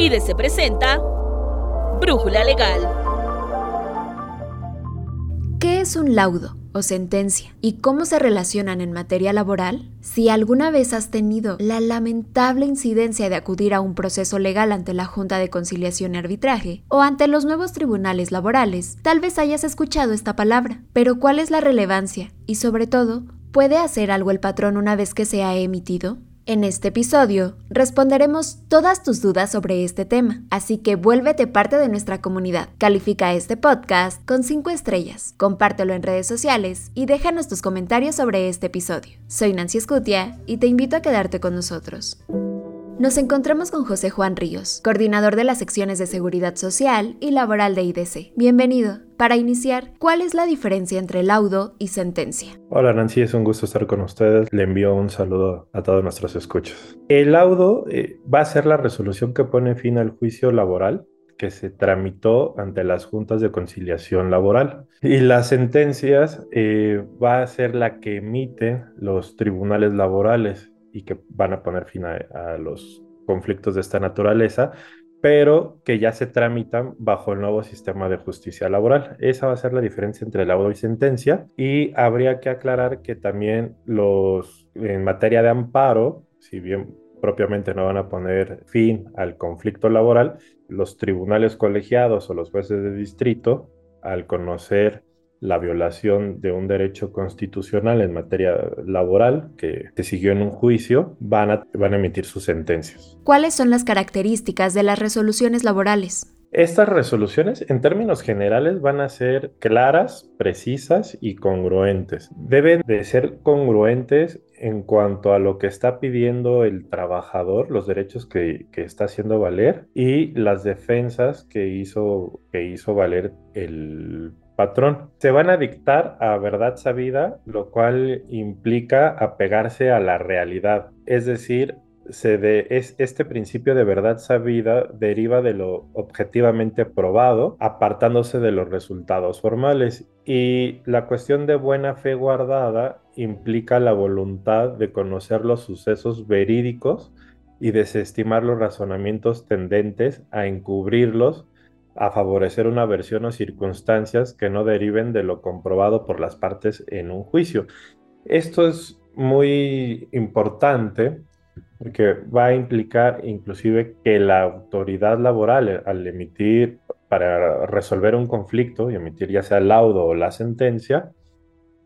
IDC presenta Brújula Legal. ¿Qué es un laudo o sentencia? ¿Y cómo se relacionan en materia laboral? Si alguna vez has tenido la lamentable incidencia de acudir a un proceso legal ante la Junta de Conciliación y Arbitraje o ante los nuevos tribunales laborales, tal vez hayas escuchado esta palabra. Pero ¿cuál es la relevancia? Y sobre todo, ¿puede hacer algo el patrón una vez que se ha emitido? En este episodio responderemos todas tus dudas sobre este tema, así que vuélvete parte de nuestra comunidad. Califica este podcast con 5 estrellas, compártelo en redes sociales y déjanos tus comentarios sobre este episodio. Soy Nancy Escutia y te invito a quedarte con nosotros. Nos encontramos con José Juan Ríos, coordinador de las secciones de Seguridad Social y Laboral de IDC. Bienvenido. Para iniciar, ¿cuál es la diferencia entre laudo y sentencia? Hola Nancy, es un gusto estar con ustedes. Le envío un saludo a todos nuestros escuchas. El laudo eh, va a ser la resolución que pone fin al juicio laboral que se tramitó ante las juntas de conciliación laboral. Y las sentencias eh, va a ser la que emiten los tribunales laborales y que van a poner fin a, los conflictos de esta naturaleza, pero que ya se tramitan bajo el nuevo sistema de justicia laboral. Esa va a ser la diferencia entre laudo y sentencia. Y habría que aclarar que también los, en materia de amparo, si bien propiamente no van a poner fin al conflicto laboral, los tribunales colegiados o los jueces de distrito, al conocer la violación de un derecho constitucional en materia laboral que se siguió en un juicio, van a, van a emitir sus sentencias. ¿Cuáles son las características de las resoluciones laborales? Estas resoluciones, en términos generales, van a ser claras, precisas y congruentes. Deben de ser congruentes en cuanto a lo que está pidiendo el trabajador, los derechos que, que está haciendo valer y las defensas que hizo, que hizo valer el patrón. Se van a dictar a verdad sabida, lo cual implica apegarse a la realidad. Es decir, se de, es, este principio de verdad sabida deriva de lo objetivamente probado, apartándose de los resultados formales. Y la cuestión de buena fe guardada implica la voluntad de conocer los sucesos verídicos y desestimar los razonamientos tendentes a encubrirlos a favorecer una versión o circunstancias que no deriven de lo comprobado por las partes en un juicio. Esto es muy importante porque va a implicar inclusive que la autoridad laboral al emitir para resolver un conflicto y emitir ya sea el laudo o la sentencia,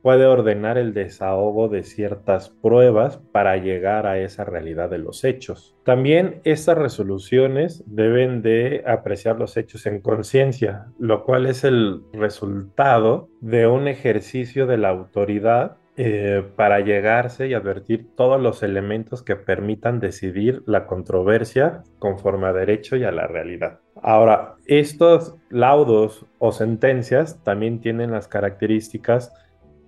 puede ordenar el desahogo de ciertas pruebas para llegar a esa realidad de los hechos. También estas resoluciones deben de apreciar los hechos en conciencia, lo cual es el resultado de un ejercicio de la autoridad eh, para llegarse y advertir todos los elementos que permitan decidir la controversia conforme a derecho y a la realidad. Ahora, estos laudos o sentencias también tienen las características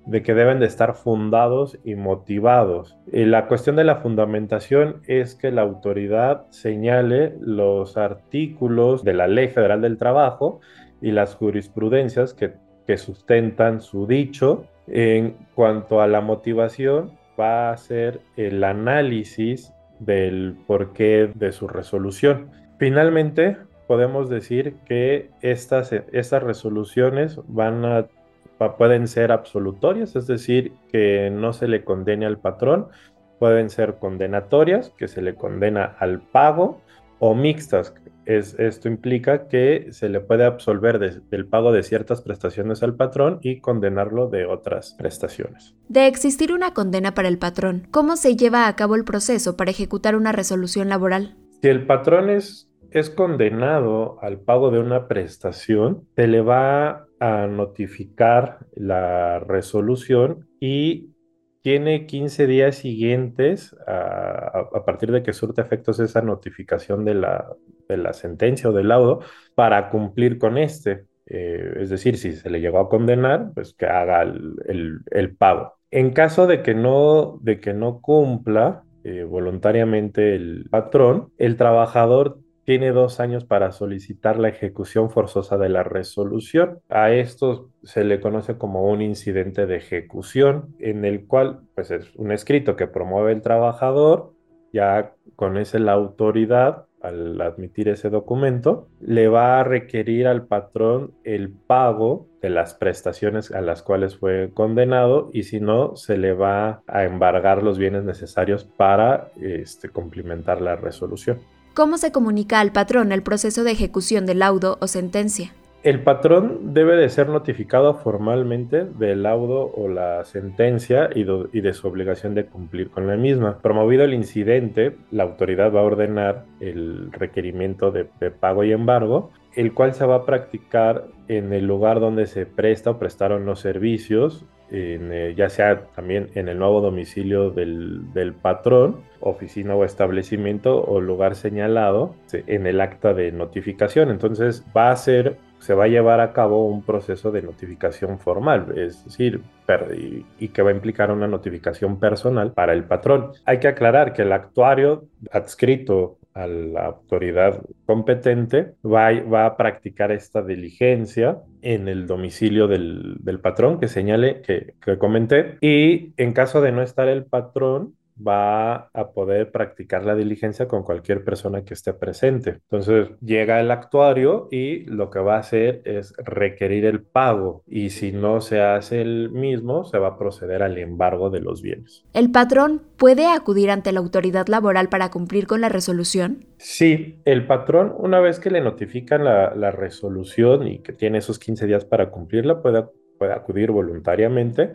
de que deben de estar fundados y motivados. Y la cuestión de la fundamentación es que la autoridad señale los artículos de la Ley Federal del Trabajo y las jurisprudencias que, que sustentan su dicho. En cuanto a la motivación, va a ser el análisis del porqué de su resolución. Finalmente, podemos decir que estas, estas resoluciones van a pueden ser absolutorias, es decir, que no se le condene al patrón, pueden ser condenatorias, que se le condena al pago, o mixtas. Es, esto implica que se le puede absolver del pago de ciertas prestaciones al patrón y condenarlo de otras prestaciones. De existir una condena para el patrón, ¿cómo se lleva a cabo el proceso para ejecutar una resolución laboral? Si el patrón es, es condenado al pago de una prestación, se le va a notificar la resolución y tiene 15 días siguientes a, partir de que surte efectos esa notificación de la, de la sentencia o del laudo para cumplir con este. Eh, es decir, si se le llegó a condenar, pues que haga el, el, pago. En caso de que no, de que no cumpla eh, voluntariamente el patrón, el trabajador tiene dos años para solicitar la ejecución forzosa de la resolución. A esto se le conoce como un incidente de ejecución, en el cual pues, es un escrito que promueve el trabajador, ya con ese la autoridad al admitir ese documento, le va a requerir al patrón el pago de las prestaciones a las cuales fue condenado y si no, se le va a embargar los bienes necesarios para este, cumplimentar la resolución. ¿Cómo se comunica al patrón el proceso de ejecución del laudo o sentencia? El patrón debe de ser notificado formalmente del laudo o la sentencia y, de su obligación de cumplir con la misma. Promovido el incidente, la autoridad va a ordenar el requerimiento de, pago y embargo, el cual se va a practicar en el lugar donde se presta o prestaron los servicios, eh, ya sea también en el nuevo domicilio del, patrón, oficina o establecimiento o lugar señalado en el acta de notificación. Entonces va a ser se va a llevar a cabo un proceso de notificación formal, es decir, y, que va a implicar una notificación personal para el patrón. Hay que aclarar que el actuario adscrito a la autoridad competente va, va a practicar esta diligencia en el domicilio del, patrón que señale que, que comenté. Y en caso de no estar el patrón va a poder practicar la diligencia con cualquier persona que esté presente. Entonces llega el actuario y lo que va a hacer es requerir el pago y si no se hace el mismo, se va a proceder al embargo de los bienes. ¿El patrón puede acudir ante la autoridad laboral para cumplir con la resolución? Sí, el patrón, una vez que le notifican la, resolución y que tiene esos 15 días para cumplirla, puede, puede acudir voluntariamente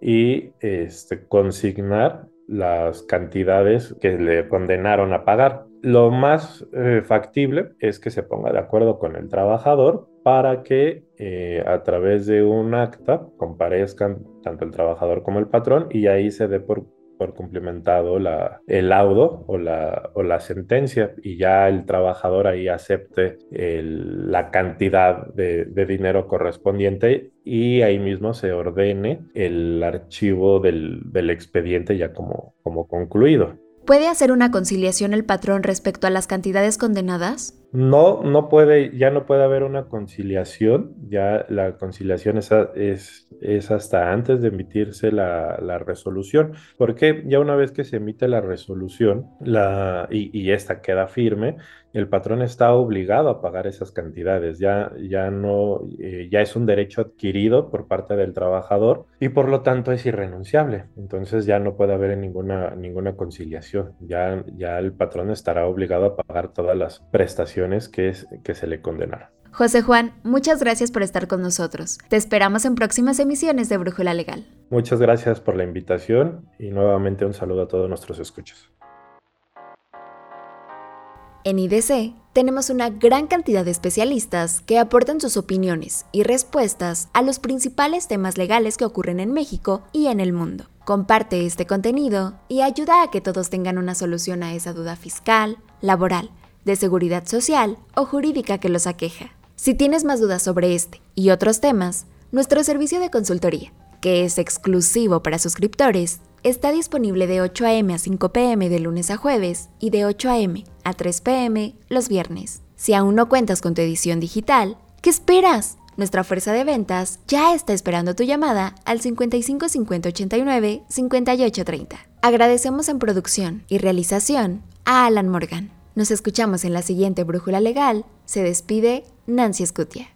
y este, consignar las cantidades que le condenaron a pagar. Lo más eh, factible es que se ponga de acuerdo con el trabajador para que eh, a través de un acta comparezcan tanto el trabajador como el patrón y ahí se dé por por cumplimentado la, el laudo o la, o la sentencia y ya el trabajador ahí acepte la cantidad de, de, dinero correspondiente y ahí mismo se ordene el archivo del, del expediente ya como, como concluido. ¿Puede hacer una conciliación el patrón respecto a las cantidades condenadas? No, no puede, ya no puede haber una conciliación, ya la conciliación es, es, hasta antes de emitirse la, la, resolución, porque ya una vez que se emite la resolución la, y, y esta queda firme, el patrón está obligado a pagar esas cantidades, ya, ya no, eh, ya es un derecho adquirido por parte del trabajador y por lo tanto es irrenunciable. Entonces ya no puede haber ninguna, ninguna conciliación, ya, ya el patrón estará obligado a pagar todas las prestaciones que, es, que se le condenaron. José Juan, muchas gracias por estar con nosotros. Te esperamos en próximas emisiones de Brújula Legal. Muchas gracias por la invitación y nuevamente un saludo a todos nuestros escuchos. En IDC tenemos una gran cantidad de especialistas que aportan sus opiniones y respuestas a los principales temas legales que ocurren en México y en el mundo. Comparte este contenido y ayuda a que todos tengan una solución a esa duda fiscal, laboral, de seguridad social o jurídica que los aqueja. Si tienes más dudas sobre este y otros temas, nuestro servicio de consultoría, que es exclusivo para suscriptores, está disponible de 8 a.m. a 5 p.m. de lunes a jueves y de 8 a.m. a 3 p.m. los viernes. Si aún no cuentas con tu edición digital, ¿qué esperas? Nuestra fuerza de ventas ya está esperando tu llamada al 55 50 89 58 30. Agradecemos en producción y realización a Alan Morgan. Nos escuchamos en la siguiente Brújula Legal. Se despide Nancy Scutia.